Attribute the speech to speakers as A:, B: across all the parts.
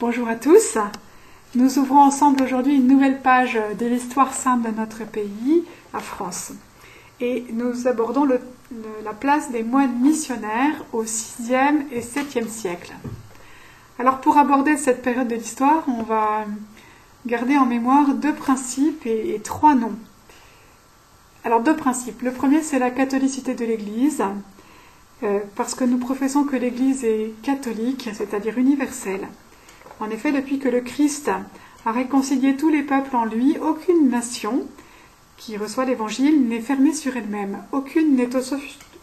A: Bonjour à tous. Nous ouvrons ensemble aujourd'hui une nouvelle page de l'histoire sainte de notre pays, la France. Et nous abordons la place des moines missionnaires au 6e et 7e siècle. Alors pour aborder cette période de l'histoire, on va garder en mémoire deux principes et, trois noms. Alors deux principes. Le premier, c'est la catholicité de l'Église, euh, parce que nous professons que l'Église est catholique, c'est-à-dire universelle. En effet, depuis que le Christ a réconcilié tous les peuples en lui, aucune nation qui reçoit l'Évangile n'est fermée sur elle-même. Aucune n'est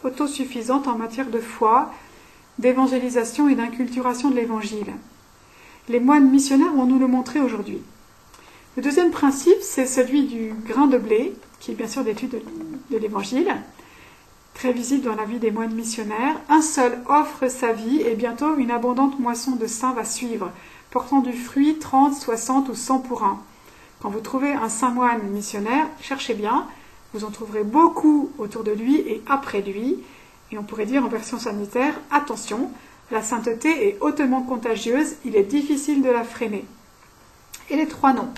A: autosuffisante en matière de foi, d'évangélisation et d'inculturation de l'Évangile. Les moines missionnaires vont nous le montrer aujourd'hui. Le deuxième principe, c'est celui du grain de blé, qui est bien sûr d'étude de l'Évangile, très visible dans la vie des moines missionnaires. Un seul offre sa vie et bientôt une abondante moisson de saints va suivre portant du fruit 30, 60 ou 100 pour un. Quand vous trouvez un saint moine missionnaire, cherchez bien, vous en trouverez beaucoup autour de lui et après lui. Et on pourrait dire en version sanitaire, attention, la sainteté est hautement contagieuse, il est difficile de la freiner. Et les trois noms.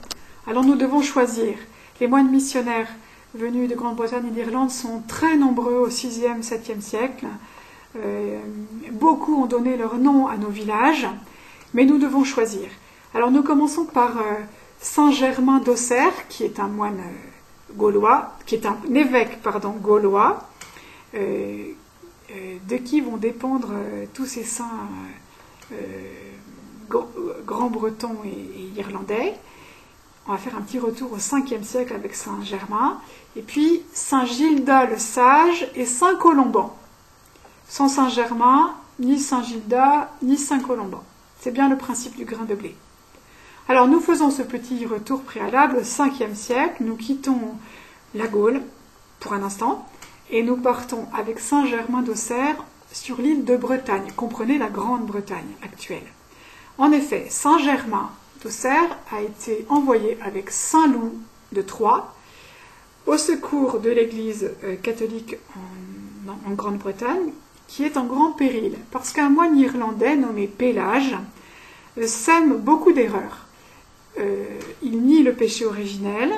A: Alors nous devons choisir. Les moines missionnaires venus de Grande-Bretagne et d'Irlande sont très nombreux au 6e, 7e siècle. Euh, beaucoup ont donné leur nom à nos villages. Mais nous devons choisir. Alors nous commençons par euh, Saint Germain d'Auxerre, qui est un moine euh, gaulois, qui est un évêque pardon gaulois, de qui vont dépendre tous ces saints grands bretons et, irlandais. On va faire un petit retour au 5e siècle avec Saint Germain, et puis Saint Gilda le Sage et Saint Colomban. Sans Saint Germain, ni Saint Gilda, ni Saint Colomban. C'est bien le principe du grain de blé. Alors nous faisons ce petit retour préalable au 5e siècle, nous quittons la Gaule pour un instant et nous partons avec Saint Germain d'Auxerre sur l'île de Bretagne, comprenez la Grande-Bretagne actuelle. En effet, Saint Germain d'Auxerre a été envoyé avec Saint Loup de Troyes au secours de l'Église euh, catholique en Grande-Bretagne qui est en grand péril, parce qu'un moine irlandais nommé Pélage euh, sème beaucoup d'erreurs. Euh, il nie le péché originel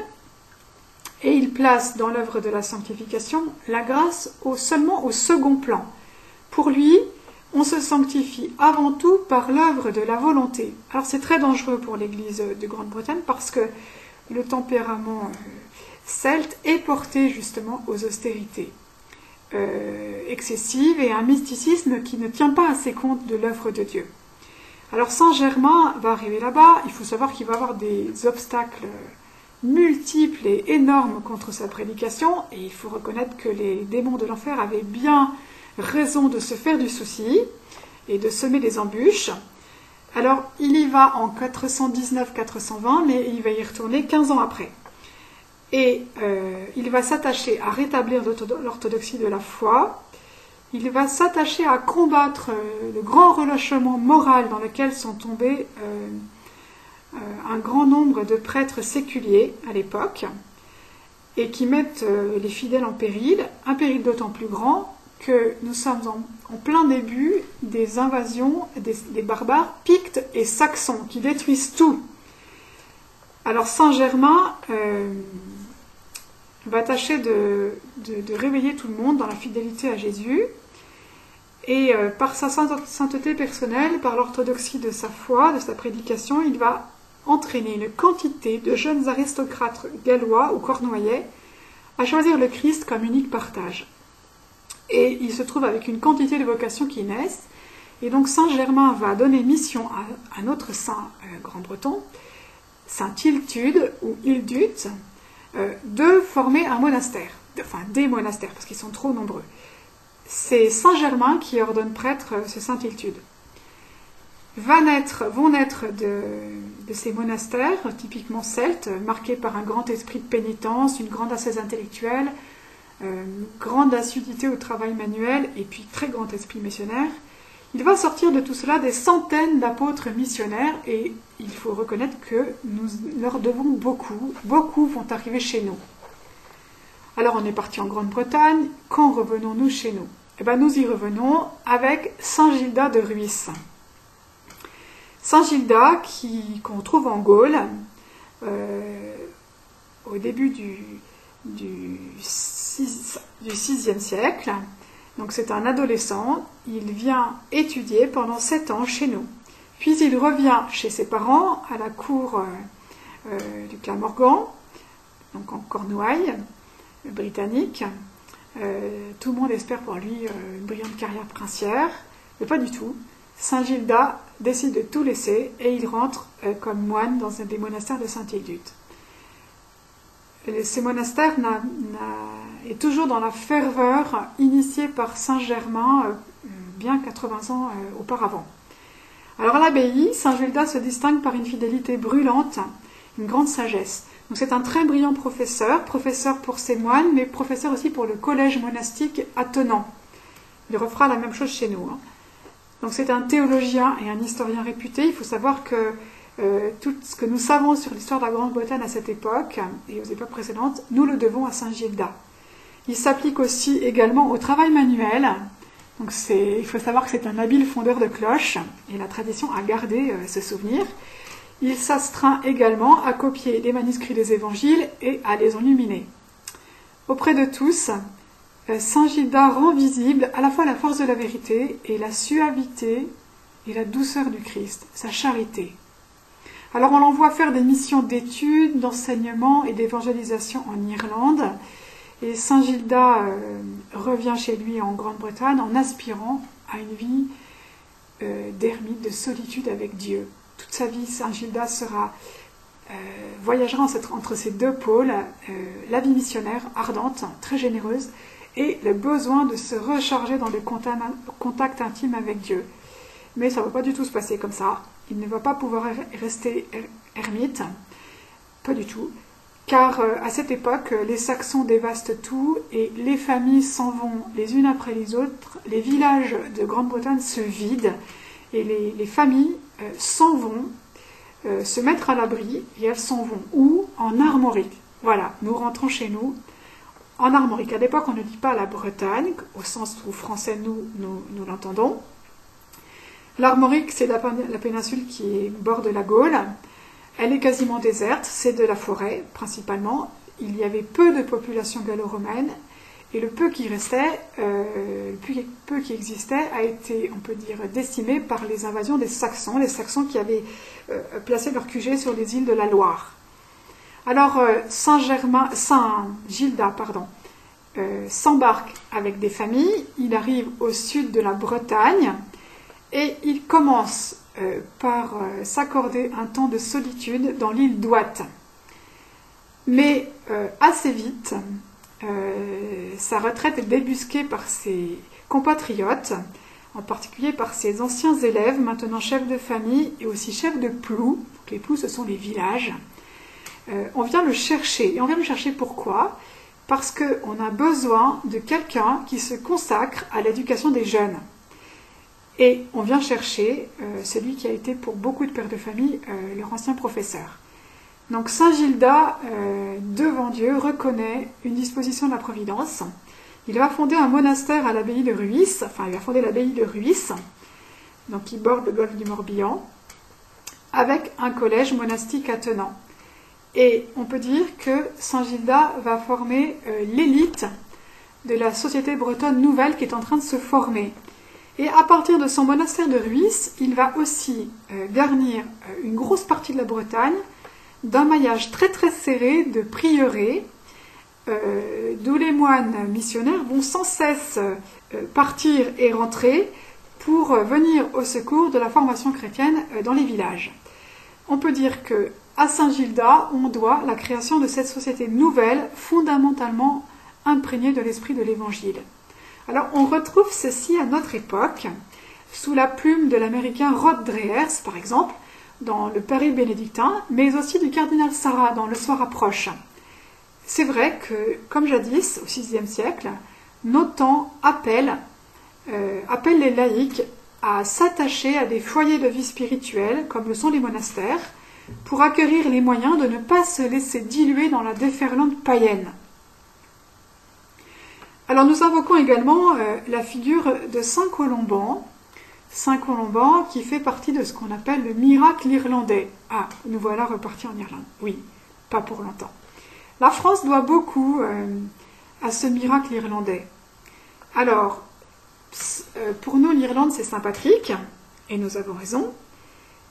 A: et il place dans l'œuvre de la sanctification la grâce seulement au second plan. Pour lui, on se sanctifie avant tout par l'œuvre de la volonté. Alors c'est très dangereux pour l'Église de Grande-Bretagne parce que le tempérament celte est porté justement aux austérités. Euh, excessive et un mysticisme qui ne tient pas assez compte de l'œuvre de Dieu. Alors Saint Germain va arriver là-bas, il faut savoir qu'il va avoir des obstacles multiples et énormes contre sa prédication, et il faut reconnaître que les démons de l'enfer avaient bien raison de se faire du souci et de semer des embûches. Alors il y va en 419-420, mais il va y retourner 15 ans après et euh, il va s'attacher à rétablir l'orthodoxie de la foi, il va s'attacher à combattre euh, le grand relâchement moral dans lequel sont tombés euh, un grand nombre de prêtres séculiers à l'époque, et qui mettent les fidèles en péril, un péril d'autant plus grand que nous sommes en, plein début des invasions des, barbares pictes et saxons qui détruisent tout. Alors Saint Va tâcher de, réveiller tout le monde dans la fidélité à Jésus. Et euh, par sa sainteté personnelle, par l'orthodoxie de sa foi, de sa prédication, il va entraîner une quantité de jeunes aristocrates gallois ou cornoyais à choisir le Christ comme unique partage. Et il se trouve avec une quantité de vocations qui naissent. Et donc Saint Germain va donner mission à un autre saint euh, grand-breton, Saint Hiltude ou Hildut, euh, de former un monastère, enfin des monastères, parce qu'ils sont trop nombreux. C'est Saint Germain qui ordonne prêtre euh, ce Saint-Hiltude. Va naître, vont naître de, ces monastères, typiquement celtes, marqués par un grand esprit de pénitence, une grande assise intellectuelle, euh, grande assiduité au travail manuel et puis très grand esprit missionnaire. Il va sortir de tout cela des centaines d'apôtres missionnaires et il faut reconnaître que nous leur devons beaucoup. Beaucoup vont arriver chez nous. Alors on est parti en Grande-Bretagne. Quand revenons-nous chez nous? Eh bien nous y revenons avec Saint Gilda de Ruisse. Saint Gilda, qu'on trouve en Gaule, au début du, du, 6, du 6e siècle. Donc c'est un adolescent, il vient étudier pendant 7 ans chez nous. Puis il revient chez ses parents à la cour euh, euh, du clan Morgan, donc en Cornouailles, britannique. Euh, tout le monde espère pour lui une brillante carrière princière, mais pas du tout. Saint Gilda décide de tout laisser et il rentre comme moine dans un des monastères de Saint-Hildude ces monastères est toujours dans la ferveur initiée par Saint Germain euh, bien 80 ans euh, auparavant. Alors à l'abbaye, Saint Gilda se distingue par une fidélité brûlante, une grande sagesse. Donc c'est un très brillant professeur, professeur pour ses moines, mais professeur aussi pour le collège monastique attenant. Il refera la même chose chez nous. Hein. Donc c'est un théologien et un historien réputé. Il faut savoir que euh, tout ce que nous savons sur l'histoire de la Grande-Bretagne à cette époque et aux époques précédentes, nous le devons à Saint Gilda. Il s'applique aussi également au travail manuel. Il faut savoir que c'est un habile fondeur de cloches et la tradition a gardé euh, ce souvenir. Il s'astreint également à copier les manuscrits des évangiles et à les enluminer. Auprès de tous, euh, Saint Gilda rend visible à la fois la force de la vérité et la suavité et la douceur du Christ, sa charité. Alors on l'envoie faire des missions d'études, d'enseignement et d'évangélisation en Irlande. Et Saint Gilda euh, revient chez lui en Grande-Bretagne en aspirant à une vie euh, d'ermite, de solitude avec Dieu. Toute sa vie, Saint Gilda sera euh, voyagera entre ces deux pôles, la vie missionnaire ardente, très généreuse, et le besoin de se recharger dans le contact intime avec Dieu. Mais ça ne va pas du tout se passer comme ça il ne va pas pouvoir er-, rester er-, ermite, pas du tout, car euh, à cette époque, les Saxons dévastent tout et les familles s'en vont les unes après les autres, les villages de Grande-Bretagne se vident et les, familles euh, s'en vont euh, se mettre à l'abri et elles s'en vont où En Armorique. Voilà, nous rentrons chez nous en Armorique. À l'époque, on ne dit pas la Bretagne, au sens où français nous, nous l'entendons. L'Armorique, c'est la, péninsule qui borde la Gaule. Elle est quasiment déserte, c'est de la forêt principalement. Il y avait peu de population gallo-romaine et le peu qui restait, euh, le peu qui existait, a été, on peut dire, décimé par les invasions des Saxons, les Saxons qui avaient euh, placé leur QG sur les îles de la Loire. Alors euh, Saint-Germain, Saint-Gilda, pardon, s'embarque avec des familles. Il arrive au sud de la Bretagne et il commence euh, par euh, s'accorder un temps de solitude dans l'île d'Ouate. Mais euh, assez vite, sa retraite est débusquée par ses compatriotes, en particulier par ses anciens élèves, maintenant chefs de famille et aussi chefs de plou. les plous, ce sont les villages. on vient le chercher. Et on vient le chercher pourquoi? Parce qu'on a besoin de quelqu'un qui se consacre à l'éducation des jeunes. Et on vient chercher euh, celui qui a été pour beaucoup de pères de famille euh, leur ancien professeur. Donc Saint Gilda, euh, devant Dieu, reconnaît une disposition de la Providence. Il va fonder un monastère à l'abbaye de Ruis, enfin il va fonder l'abbaye de Ruis, donc qui borde le golfe du Morbihan, avec un collège monastique attenant. Et on peut dire que Saint Gilda va former l'élite de la société bretonne nouvelle qui est en train de se former. Et à partir de son monastère de Ruisse, il va aussi euh, garnir euh, une grosse partie de la Bretagne d'un maillage très très serré de prieurés, euh, d'où les moines missionnaires vont sans cesse partir et rentrer pour venir au secours de la formation chrétienne dans les villages. On peut dire que à Saint-Gilda, on doit la création de cette société nouvelle, fondamentalement imprégnée de l'esprit de l'Évangile. Alors on retrouve ceci à notre époque, sous la plume de l'américain Rod Dreers, par exemple, dans le Paris bénédictin, mais aussi du cardinal Sarah dans Le Soir approche. C'est vrai que, comme jadis, au VIe siècle, nos temps appellent, euh, appellent les laïcs à s'attacher à des foyers de vie spirituelle, comme le sont les monastères, pour acquérir les moyens de ne pas se laisser diluer dans la déferlante païenne. Alors nous invoquons également euh, la figure de Saint Colomban, Saint-Colomban qui fait partie de ce qu'on appelle le miracle irlandais. Ah, nous voilà repartis en Irlande. Oui, pas pour longtemps. La France doit beaucoup euh, à ce miracle irlandais. Alors, euh, pour nous, l'Irlande, c'est Saint Patrick, et nous avons raison.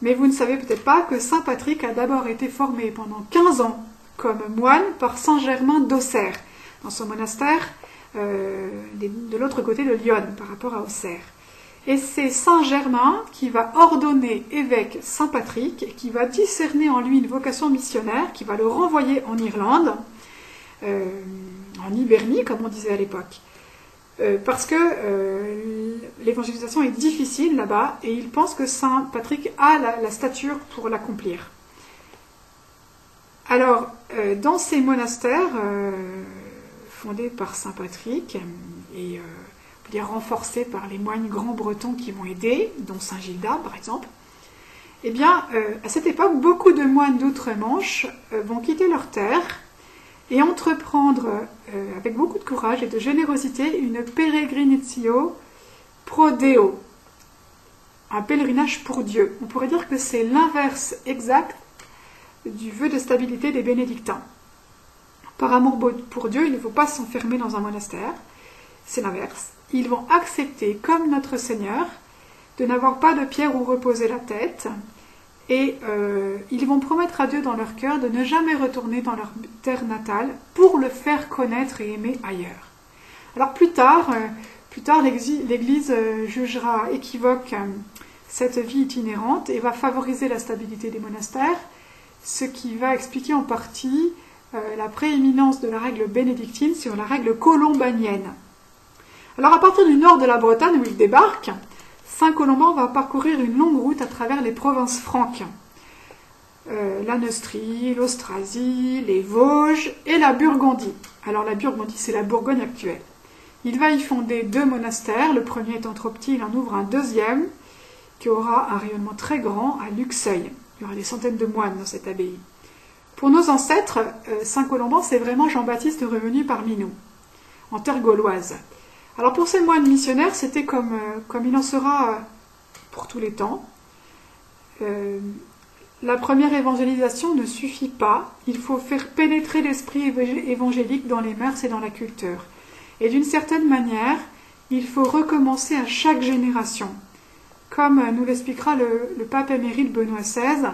A: Mais vous ne savez peut-être pas que Saint Patrick a d'abord été formé pendant 15 ans comme moine par Saint Germain d'Auxerre, dans son monastère de l'autre côté de Lyon, par rapport à Auxerre. Et c'est Saint Germain qui va ordonner évêque Saint Patrick, qui va discerner en lui une vocation missionnaire, qui va le renvoyer en Irlande, euh, en Hibernie, comme on disait à l'époque. Euh, parce que euh, l'évangélisation est difficile là-bas et il pense que Saint Patrick a la, stature pour l'accomplir. Alors, euh, dans ces monastères fondés par Saint Patrick et renforcés par les moines grands bretons qui vont aider, dont Saint Gilda par exemple, eh bien, à cette époque, beaucoup de moines d'outre-Manche vont quitter leur terre et entreprendre euh, avec beaucoup de courage et de générosité une peregrinatio pro Deo, un pèlerinage pour Dieu. On pourrait dire que c'est l'inverse exact du vœu de stabilité des bénédictins. Par amour pour Dieu, il ne faut pas s'enfermer dans un monastère, c'est l'inverse. Ils vont accepter, comme notre Seigneur, de n'avoir pas de pierre où reposer la tête, et euh, ils vont promettre à Dieu dans leur cœur de ne jamais retourner dans leur terre natale pour le faire connaître et aimer ailleurs. Alors plus tard, euh, plus tard l'Église euh, jugera équivoque cette vie itinérante et va favoriser la stabilité des monastères, ce qui va expliquer en partie la prééminence de la règle bénédictine sur la règle colombanienne. Alors à partir du nord de la Bretagne où il débarque, Saint Colomban va parcourir une longue route à travers les provinces franques. Euh, la Neustrie, l'Austrasie, les Vosges et la Burgondie. Alors la Burgondie, c'est la Bourgogne actuelle. Il va y fonder deux monastères. Le premier étant trop petit, il en ouvre un deuxième qui aura un rayonnement très grand à Luxeuil. Il y aura des centaines de moines dans cette abbaye. Pour nos ancêtres, euh, Saint Colomban, c'est vraiment Jean-Baptiste revenu parmi nous, en terre gauloise. Alors pour ces moines missionnaires, c'était comme, euh, comme il en sera euh, pour tous les temps. La première évangélisation ne suffit pas, il faut faire pénétrer l'esprit évangélique dans les mœurs et dans la culture. Et d'une certaine manière, il faut recommencer à chaque génération. Comme nous l'expliquera le, le, pape émérite Benoît XVI,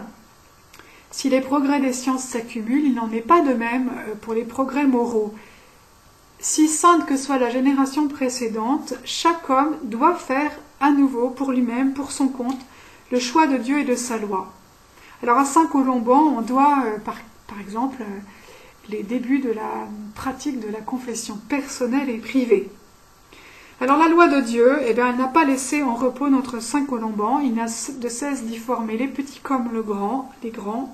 A: si les progrès des sciences s'accumulent, il n'en est pas de même pour les progrès moraux. Si sainte que soit la génération précédente, chaque homme doit faire à nouveau pour lui-même, pour son compte, le choix de Dieu et de sa loi. Alors à Saint-Colomban, on doit, euh, par, exemple, euh, les débuts de la pratique de la confession personnelle et privée. Alors la loi de Dieu, eh bien, elle n'a pas laissé en repos notre Saint Colomban, il n'a de cesse d'y former les petits comme le grand, les grands,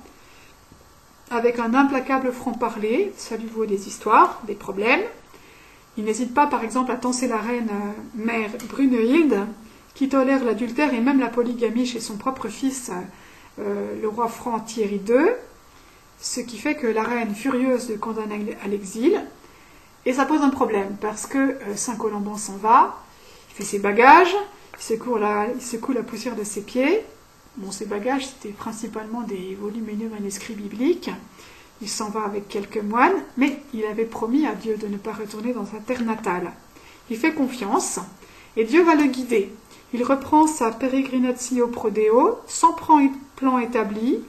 A: avec un implacable franc-parler, ça lui vaut des histoires, des problèmes, il n'hésite pas, par exemple, à tenser la reine euh, mère Brunehilde, qui tolère l'adultère et même la polygamie chez son propre fils, euh, le roi franc Thierry II, ce qui fait que la reine, furieuse, le condamne à l'exil. Et ça pose un problème, parce que euh, Saint-Colomban s'en va, il fait ses bagages, il secoue la poussière de ses pieds. Bon, ses bagages, c'était principalement des volumineux manuscrits bibliques. Il s'en va avec quelques moines, mais il avait promis à Dieu de ne pas retourner dans sa terre natale. Il fait confiance, et Dieu va le guider. Il reprend sa peregrinatio prodeo, sans plan établi,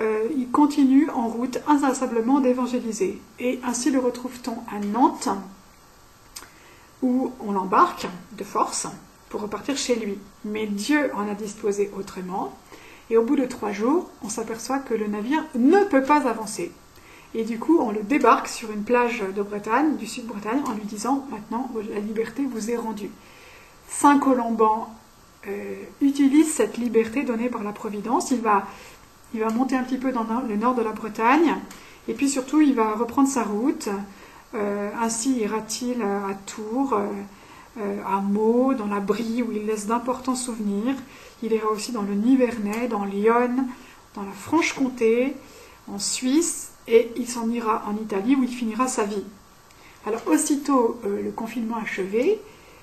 A: euh, il continue en route inlassablement d'évangéliser. Et ainsi le retrouve-t-on à Nantes, où on l'embarque de force pour repartir chez lui. Mais Dieu en a disposé autrement. Et au bout de trois jours, on s'aperçoit que le navire ne peut pas avancer. Et du coup, on le débarque sur une plage de Bretagne, du sud-Bretagne, en lui disant maintenant, la liberté vous est rendue. Saint Colomban euh, utilise cette liberté donnée par la Providence. Il va, il va monter un petit peu dans le nord de la Bretagne, et puis surtout, il va reprendre sa route. Euh, ainsi ira-t-il à Tours, euh, à Meaux, dans la Brie, où il laisse d'importants souvenirs. Il ira aussi dans le Nivernais, dans Lyon, dans la Franche-Comté, en Suisse, et il s'en ira en Italie où il finira sa vie. Alors aussitôt euh, le confinement achevé,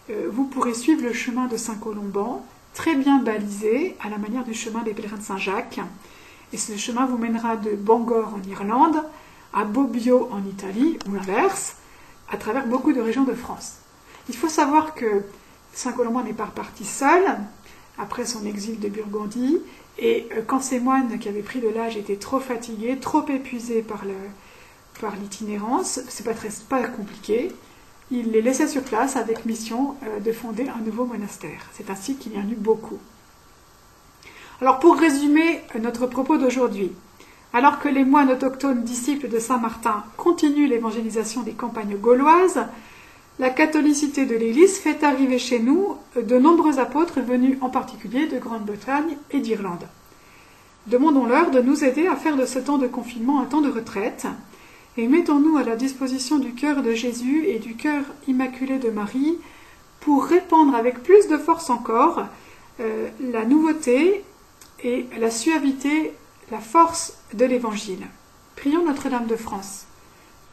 A: euh, vous pourrez suivre le chemin de Saint-Colomban très bien balisé à la manière du chemin des pèlerins de Saint-Jacques. Et ce chemin vous mènera de Bangor en Irlande à Bobbio en Italie, ou l'inverse, à travers beaucoup de régions de France. Il faut savoir que Saint Colomban n'est pas reparti seul après son exil de Burgondie, et euh, quand ces moines qui avaient pris de l'âge étaient trop fatigués, trop épuisés par l'itinérance, par c'est pas très pas compliqué, il les laissait sur place avec mission euh, de fonder un nouveau monastère. C'est ainsi qu'il y en eut beaucoup. Alors pour résumer euh, notre propos d'aujourd'hui, alors que les moines autochtones disciples de Saint Martin continuent l'évangélisation des campagnes gauloises, la catholicité de l'Église fait arriver chez nous euh, de nombreux apôtres venus en particulier de Grande-Bretagne et d'Irlande. Demandons-leur de nous aider à faire de ce temps de confinement un temps de retraite et mettons-nous à la disposition du cœur de Jésus et du cœur immaculé de Marie pour répandre avec plus de force encore euh, la nouveauté et la suavité, la force de l'Évangile. Prions Notre-Dame de France.